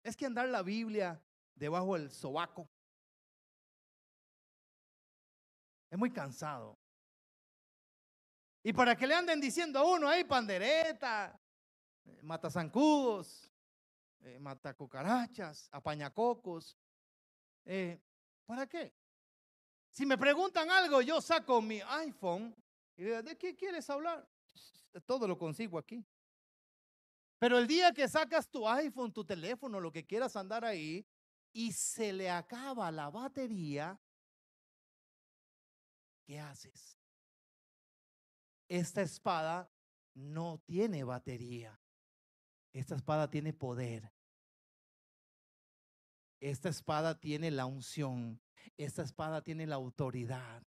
Es que andar la Biblia debajo del sobaco es muy cansado. Y para que le anden diciendo a uno ahí pandereta, eh, mata zancudos, eh, mata cucarachas, apañacocos. Eh, ¿Para qué? Si me preguntan algo, yo saco mi iPhone y digo, ¿de qué quieres hablar? Todo lo consigo aquí. Pero el día que sacas tu iPhone, tu teléfono, lo que quieras andar ahí, y se le acaba la batería, ¿qué haces? Esta espada no tiene batería. Esta espada tiene poder. Esta espada tiene la unción. Esta espada tiene la autoridad.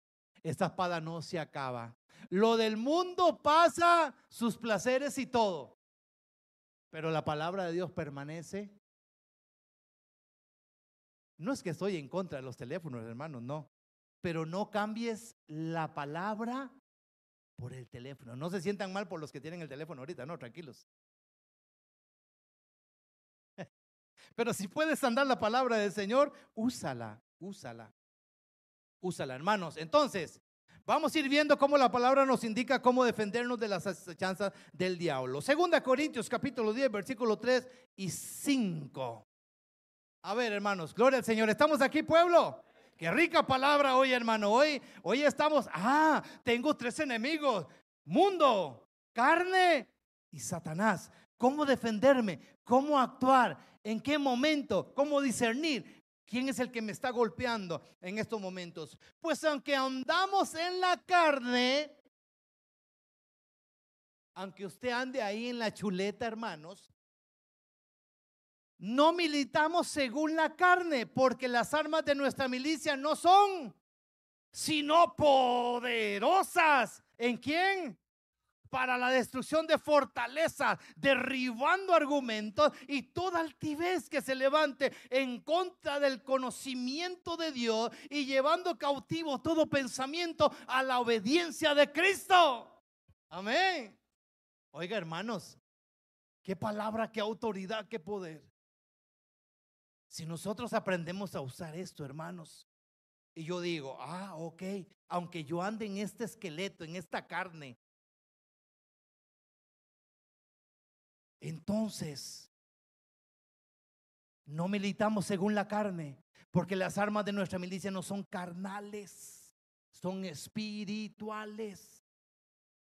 Esta espada no se acaba. Lo del mundo pasa, sus placeres y todo. Pero la palabra de Dios permanece. No es que estoy en contra de los teléfonos, hermanos, no. Pero no cambies la palabra por el teléfono. No se sientan mal por los que tienen el teléfono ahorita, no, tranquilos. Pero si puedes andar la palabra del Señor, úsala, úsala, úsala, hermanos. Entonces, vamos a ir viendo cómo la palabra nos indica cómo defendernos de las acechanzas del diablo. Segunda Corintios capítulo 10, versículo 3 y 5. A ver, hermanos, gloria al Señor. ¿Estamos aquí, pueblo? Qué rica palabra hoy, hermano. Hoy, hoy estamos, ah, tengo tres enemigos. Mundo, carne y Satanás. ¿Cómo defenderme? ¿Cómo actuar? ¿En qué momento? ¿Cómo discernir? ¿Quién es el que me está golpeando en estos momentos? Pues aunque andamos en la carne, aunque usted ande ahí en la chuleta, hermanos, no militamos según la carne, porque las armas de nuestra milicia no son, sino poderosas. ¿En quién? Para la destrucción de fortaleza, derribando argumentos y toda altivez que se levante en contra del conocimiento de Dios y llevando cautivo todo pensamiento a la obediencia de Cristo. Amén. Oiga, hermanos, qué palabra, qué autoridad, qué poder. Si nosotros aprendemos a usar esto, hermanos, y yo digo, ah, ok, aunque yo ande en este esqueleto, en esta carne, entonces no militamos según la carne, porque las armas de nuestra milicia no son carnales, son espirituales.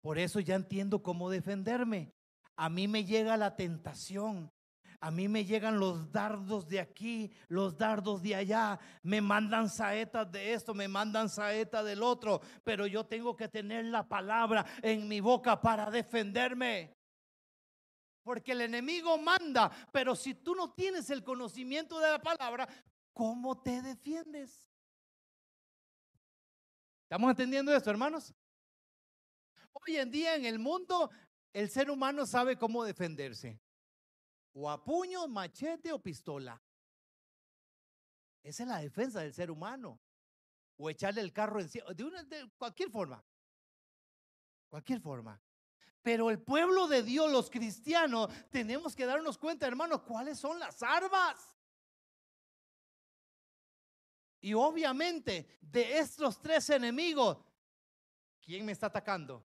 Por eso ya entiendo cómo defenderme. A mí me llega la tentación, a mí me llegan los dardos de aquí, los dardos de allá, me mandan saetas de esto, me mandan saetas del otro, pero yo tengo que tener la palabra en mi boca para defenderme. Porque el enemigo manda, pero si tú no tienes el conocimiento de la palabra, ¿cómo te defiendes? ¿Estamos entendiendo esto, hermanos? Hoy en día en el mundo, el ser humano sabe cómo defenderse o a puño, machete o pistola. Esa es la defensa del ser humano. O echarle el carro encima, de, una, de cualquier forma. Cualquier forma. Pero el pueblo de Dios, los cristianos, tenemos que darnos cuenta, hermanos, cuáles son las armas. Y obviamente, de estos tres enemigos, ¿quién me está atacando?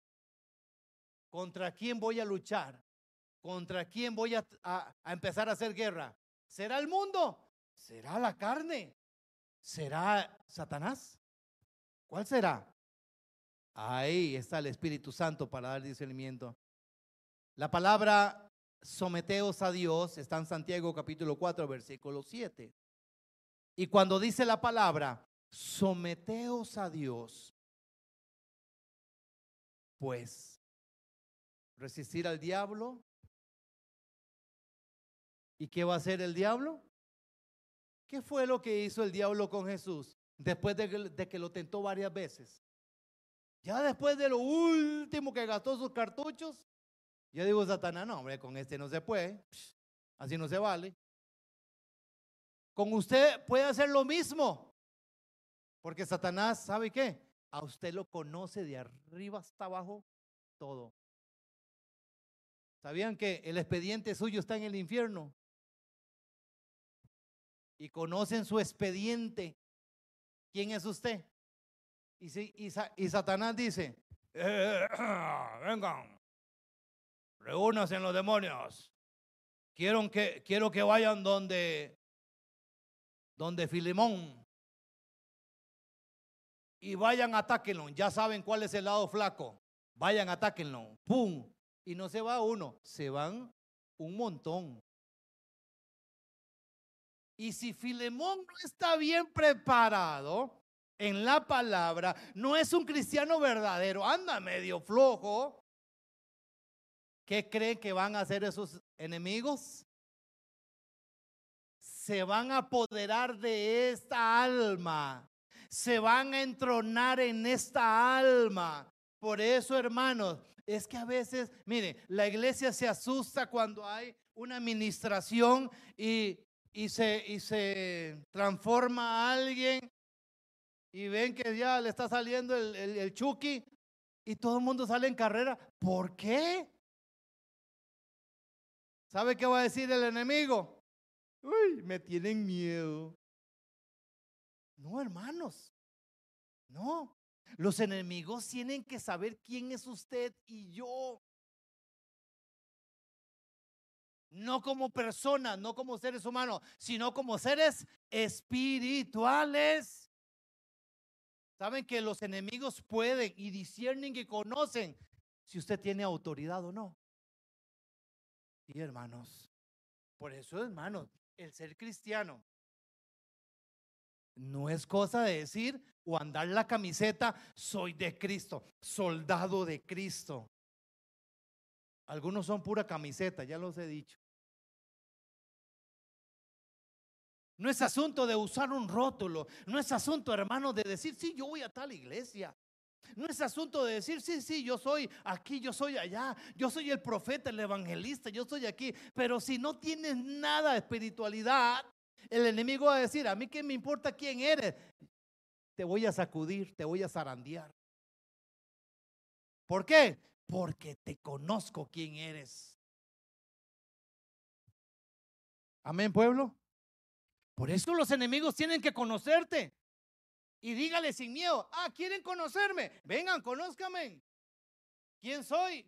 ¿Contra quién voy a luchar? ¿Contra quién voy a, empezar a hacer guerra? ¿Será el mundo? ¿Será la carne? ¿Será Satanás? ¿Cuál será? Ahí está el Espíritu Santo para dar discernimiento. La palabra someteos a Dios está en Santiago capítulo 4, versículo 7. Y cuando dice la palabra, someteos a Dios, pues resistir al diablo ¿Y qué va a hacer el diablo? ¿Qué fue lo que hizo el diablo con Jesús después de que, lo tentó varias veces? Ya después de lo último que gastó sus cartuchos, yo digo, Satanás, no, hombre, con este no se puede, así no se vale. Con usted puede hacer lo mismo, porque Satanás, ¿sabe qué? A usted lo conoce de arriba hasta abajo todo. ¿Sabían que el expediente suyo está en el infierno? Y conocen su expediente. ¿Quién es usted? Y, si, y, Satanás dice, eh, vengan, reúnanse en los demonios. Quiero que, quiero que vayan donde, donde Filemón. Y vayan, atáquenlo. Ya saben cuál es el lado flaco. Vayan, atáquenlo. ¡Pum! Y no se va uno, se van un montón. Y si Filemón no está bien preparado en la palabra, no es un cristiano verdadero, anda medio flojo, ¿qué creen que van a hacer esos enemigos? Se van a apoderar de esta alma, se van a entronar en esta alma. Por eso, hermanos, es que a veces, mire, la iglesia se asusta cuando hay una administración y, se, y se transforma a alguien y ven que ya le está saliendo el, el, chuki y todo el mundo sale en carrera. ¿Por qué? ¿Sabe qué va a decir el enemigo? Uy, me tienen miedo. No, hermanos. No. Los enemigos tienen que saber quién es usted y yo. No como personas, no como seres humanos, sino como seres espirituales. Saben que los enemigos pueden y disciernen y conocen si usted tiene autoridad o no. Sí, hermanos. Por eso, hermanos, el ser cristiano no es cosa de decir o andar la camiseta, soy de Cristo, soldado de Cristo. Algunos son pura camiseta, ya los he dicho. No es asunto de usar un rótulo, no es asunto, hermano, de decir, sí, yo voy a tal iglesia. No es asunto de decir, sí, sí, yo soy aquí, yo soy allá, yo soy el profeta, el evangelista, yo soy aquí. Pero si no tienes nada de espiritualidad, el enemigo va a decir, a mí qué me importa quién eres. Te voy a sacudir, te voy a zarandear. ¿Por qué? Porque te conozco quién eres. Amén, pueblo. Por eso los enemigos tienen que conocerte. Y dígale sin miedo, ah, ¿quieren conocerme? Vengan, conózcame. ¿Quién soy?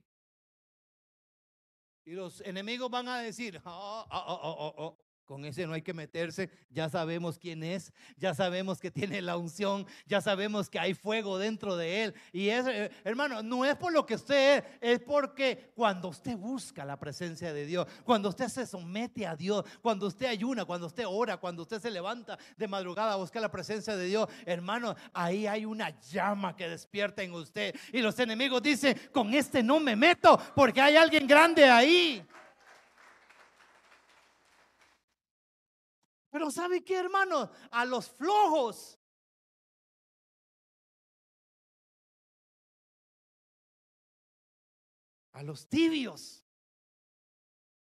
Y los enemigos van a decir, oh, oh, oh, con ese no hay que meterse, ya sabemos quién es, ya sabemos que tiene la unción, ya sabemos que hay fuego dentro de él. Y es, eh, hermano, no es por lo que usted es, es porque cuando usted busca la presencia de Dios, cuando usted se somete a Dios, cuando usted ayuna, cuando usted ora, cuando usted se levanta de madrugada a buscar la presencia de Dios, hermano, ahí hay una llama que despierta en usted. Y los enemigos dicen, con este no me meto porque hay alguien grande ahí. Pero ¿sabe qué, hermano? A los flojos. A los tibios.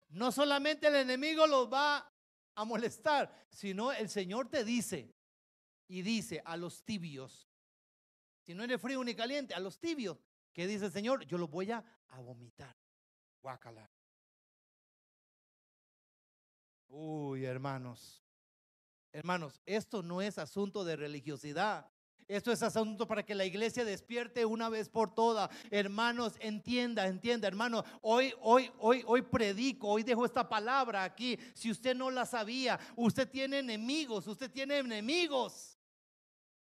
No solamente el enemigo los va a molestar, sino el Señor te dice y dice a los tibios, si no eres frío ni caliente, a los tibios, que dice el Señor, yo los voy a, a vomitar. Guácala. Uy, hermanos. Hermanos, esto no es asunto de religiosidad. Esto es asunto para que la iglesia despierte una vez por todas. Hermanos, entienda, entienda, hermano. Hoy, hoy, hoy, hoy predico, hoy dejo esta palabra aquí. Si usted no la sabía, usted tiene enemigos, usted tiene enemigos.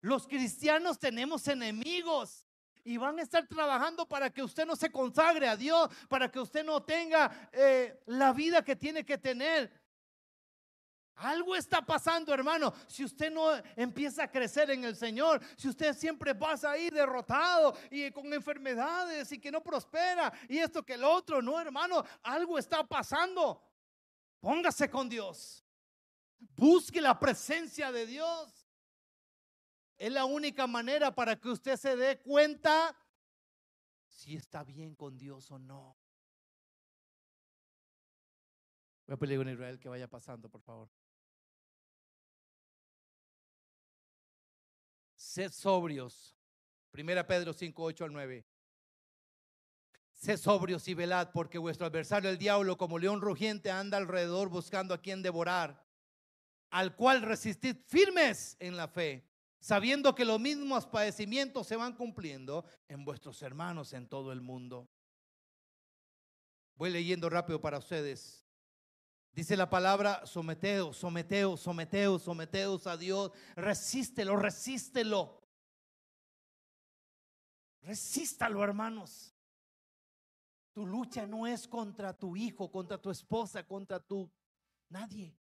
Los cristianos tenemos enemigos y van a estar trabajando para que usted no se consagre a Dios, para que usted no tenga eh, la vida que tiene que tener. Algo está pasando, hermano. Si usted no empieza a crecer en el Señor, si usted siempre pasa ahí derrotado y con enfermedades y que no prospera y esto que el otro, no, hermano, algo está pasando. Póngase con Dios. Busque la presencia de Dios. Es la única manera para que usted se dé cuenta si está bien con Dios o no. Voy a pedir con Israel que vaya pasando, por favor. Sed sobrios. Primera Pedro 5, 8 al 9. Sé sobrios y velad, porque vuestro adversario, el diablo, como león rugiente, anda alrededor buscando a quien devorar, al cual resistid firmes en la fe, sabiendo que los mismos padecimientos se van cumpliendo en vuestros hermanos en todo el mundo. Voy leyendo rápido para ustedes. Dice la palabra, someteos, someteos, someteos, someteos a Dios. Resístelo, resístelo. Resístalo, hermanos. Tu lucha no es contra tu hijo, contra tu esposa, contra tu nadie.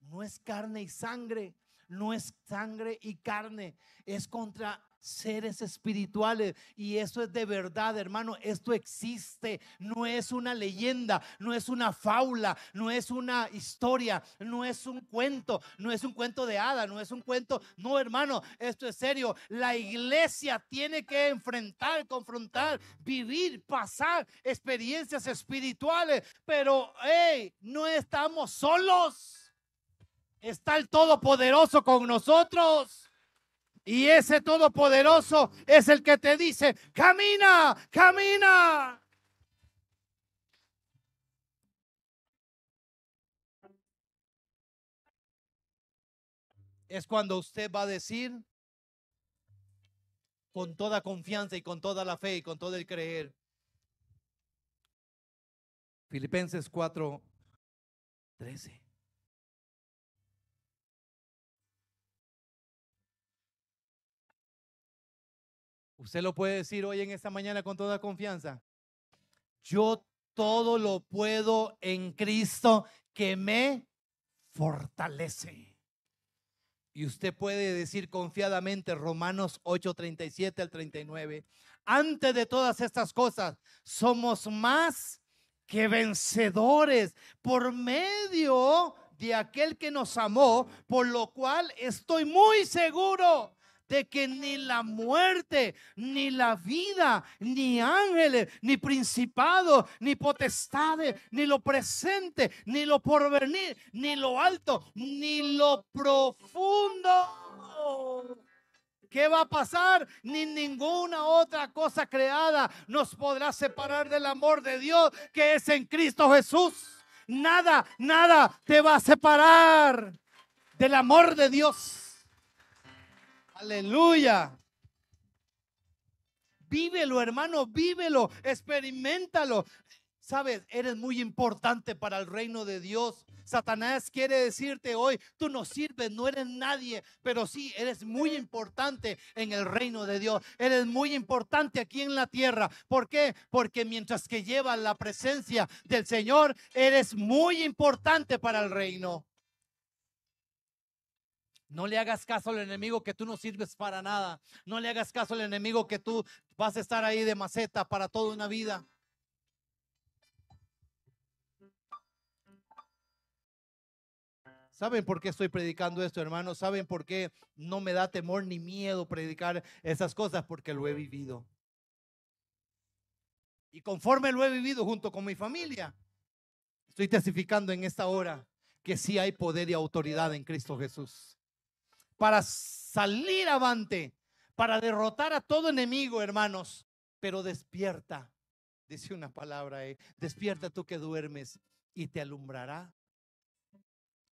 No es carne y sangre, no es sangre y carne, es contra seres espirituales. Y eso es de verdad, hermano. Esto existe. No es una leyenda, no es una faula, no es una historia, no es un cuento, no es un cuento de hada, no es un cuento. No, hermano, esto es serio. La iglesia tiene que enfrentar, confrontar, vivir, pasar experiencias espirituales. Pero, hey, no estamos solos. Está el Todopoderoso con nosotros. Y ese todopoderoso es el que te dice, camina, camina. Es cuando usted va a decir con toda confianza y con toda la fe y con todo el creer. Filipenses 4, 13. Usted lo puede decir hoy en esta mañana con toda confianza. Yo todo lo puedo en Cristo que me fortalece. Y usted puede decir confiadamente Romanos 8:37 al 39. Antes de todas estas cosas, somos más que vencedores por medio de aquel que nos amó, por lo cual estoy muy seguro de que ni la muerte, ni la vida, ni ángeles, ni principados, ni potestades, ni lo presente, ni lo porvenir, ni lo alto, ni lo profundo. ¿Qué va a pasar? Ni ninguna otra cosa creada nos podrá separar del amor de Dios que es en Cristo Jesús. Nada, nada te va a separar del amor de Dios. Aleluya. Vívelo, hermano, vívelo, experimentalo. Sabes, eres muy importante para el reino de Dios. Satanás quiere decirte hoy, tú no sirves, no eres nadie, pero sí, eres muy importante en el reino de Dios. Eres muy importante aquí en la tierra. ¿Por qué? Porque mientras que llevas la presencia del Señor, eres muy importante para el reino. No le hagas caso al enemigo que tú no sirves para nada. No le hagas caso al enemigo que tú vas a estar ahí de maceta para toda una vida. ¿Saben por qué estoy predicando esto, hermanos? ¿Saben por qué no me da temor ni miedo predicar esas cosas? Porque lo he vivido. Y conforme lo he vivido junto con mi familia, estoy testificando en esta hora que sí hay poder y autoridad en Cristo Jesús para salir avante, para derrotar a todo enemigo, hermanos. Pero despierta, dice una palabra, ahí, despierta tú que duermes y te alumbrará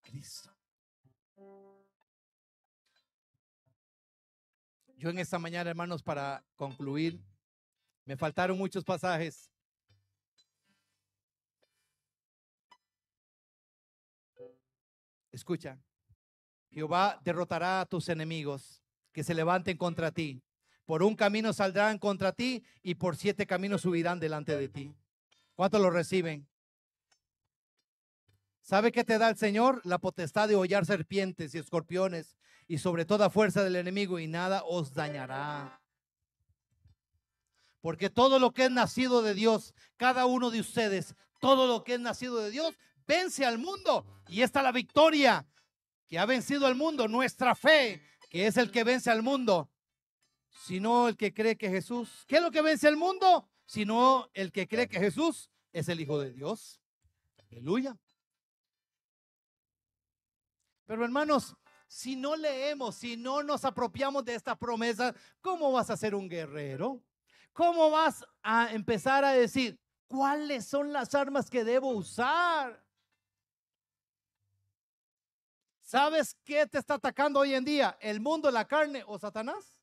Cristo. Yo en esta mañana, hermanos, para concluir, me faltaron muchos pasajes. Escucha, Jehová derrotará a tus enemigos que se levanten contra ti. Por un camino saldrán contra ti y por siete caminos subirán delante de ti. ¿Cuántos lo reciben? ¿Sabe qué te da el Señor? La potestad de hollar serpientes y escorpiones y sobre toda fuerza del enemigo y nada os dañará. Porque todo lo que es nacido de Dios, cada uno de ustedes, todo lo que es nacido de Dios, vence al mundo. Y esta es la victoria que ha vencido al mundo, nuestra fe, que es el que vence al mundo, sino el que cree que Jesús, ¿qué es lo que vence al mundo? Sino el que cree que Jesús es el Hijo de Dios. Aleluya. Pero hermanos, si no leemos, si no nos apropiamos de esta promesa, ¿cómo vas a ser un guerrero? ¿Cómo vas a empezar a decir, ¿Cuáles son las armas que debo usar? ¿Sabes qué te está atacando hoy en día? ¿El mundo, la carne o Satanás?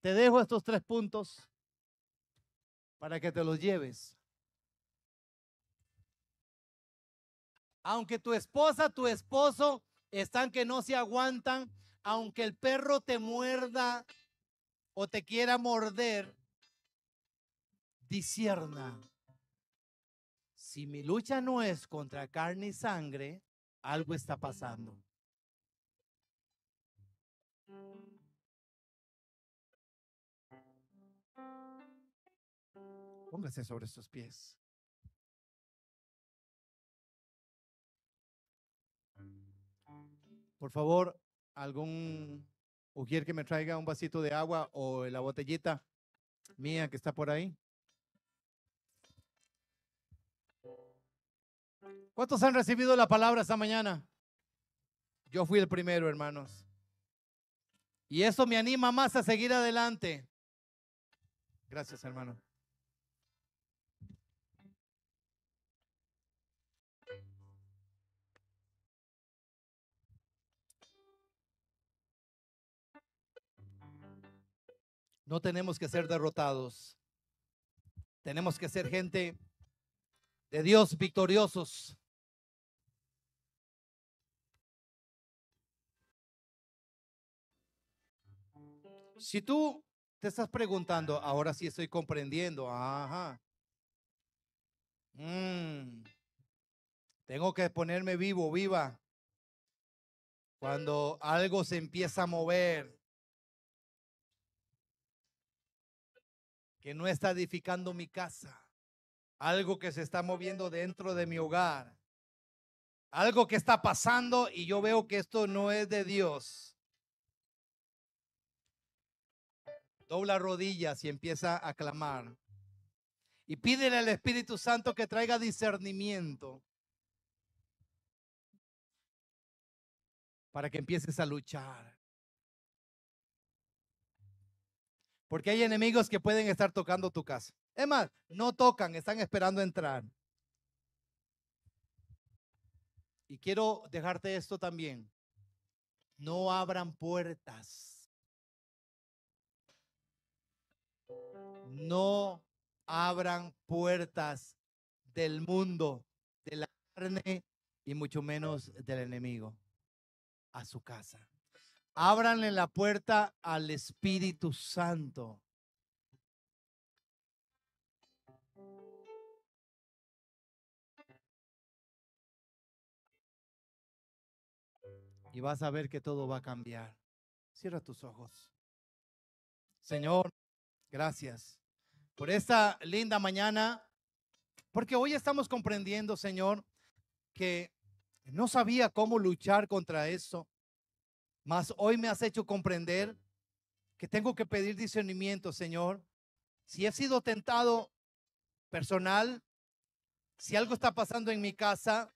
Te dejo estos tres puntos para que te los lleves. Aunque tu esposa, tu esposo están que no se aguantan, aunque el perro te muerda o te quiera morder, disierna. Si mi lucha no es contra carne y sangre, algo está pasando. Póngase sobre sus pies. Por favor, algún ujier que me traiga un vasito de agua o la botellita mía que está por ahí. ¿Cuántos han recibido la palabra esta mañana? Yo fui el primero, hermanos. Y eso me anima más a seguir adelante. Gracias, hermano. No tenemos que ser derrotados. Tenemos que ser gente de Dios victoriosos. Si tú te estás preguntando, ahora sí estoy comprendiendo, ajá. Mm, tengo que ponerme vivo, viva. Cuando algo se empieza a mover, que no está edificando mi casa, algo que se está moviendo dentro de mi hogar, algo que está pasando y yo veo que esto no es de Dios. Dobla rodillas y empieza a clamar. Y pídele al Espíritu Santo que traiga discernimiento para que empieces a luchar. Porque hay enemigos que pueden estar tocando tu casa. Es más, no tocan, están esperando entrar. Y quiero dejarte esto también. No abran puertas. No abran puertas del mundo, de la carne y mucho menos del enemigo a su casa. Ábranle la puerta al Espíritu Santo. Y vas a ver que todo va a cambiar. Cierra tus ojos. Señor, gracias por esta linda mañana, porque hoy estamos comprendiendo, Señor, que no sabía cómo luchar contra eso. Mas hoy me has hecho comprender que tengo que pedir discernimiento, Señor. Si he sido tentado personal, si algo está pasando en mi casa,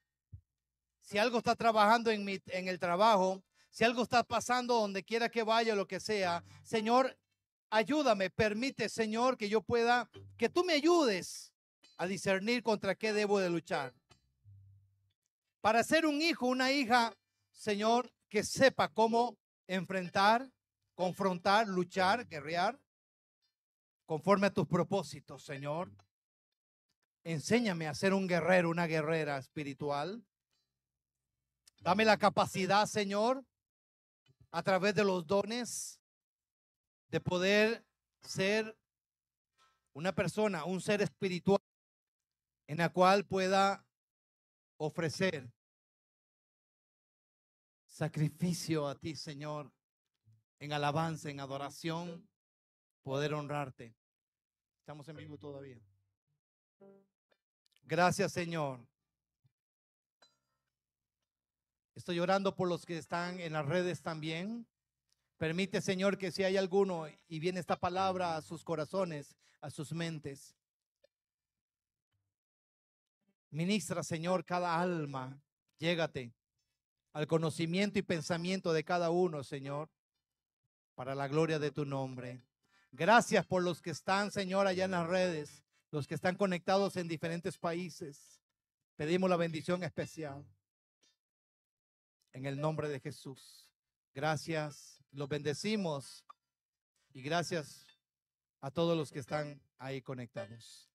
si algo está trabajando en, mi, en el trabajo, si algo está pasando donde quiera que vaya, lo que sea, Señor, ayúdame, permite, Señor, que yo pueda, que tú me ayudes a discernir contra qué debo de luchar. Para ser un hijo, una hija, Señor, que sepa cómo enfrentar, confrontar, luchar, guerrear, conforme a tus propósitos, Señor. Enséñame a ser un guerrero, una guerrera espiritual. Dame la capacidad, Señor, a través de los dones, de poder ser una persona, un ser espiritual, en la cual pueda ofrecer sacrificio a ti, Señor, en alabanza, en adoración, poder honrarte. Estamos en vivo todavía. Gracias, Señor. Estoy orando por los que están en las redes también. Permite, Señor, que si hay alguno y viene esta palabra a sus corazones, a sus mentes. Ministra, Señor, cada alma. Llégate al conocimiento y pensamiento de cada uno, Señor, para la gloria de tu nombre. Gracias por los que están, Señor, allá en las redes. los que están conectados en diferentes países. Pedimos la bendición especial. En el nombre de Jesús. Gracias. Los bendecimos. Y gracias a todos los que están ahí conectados.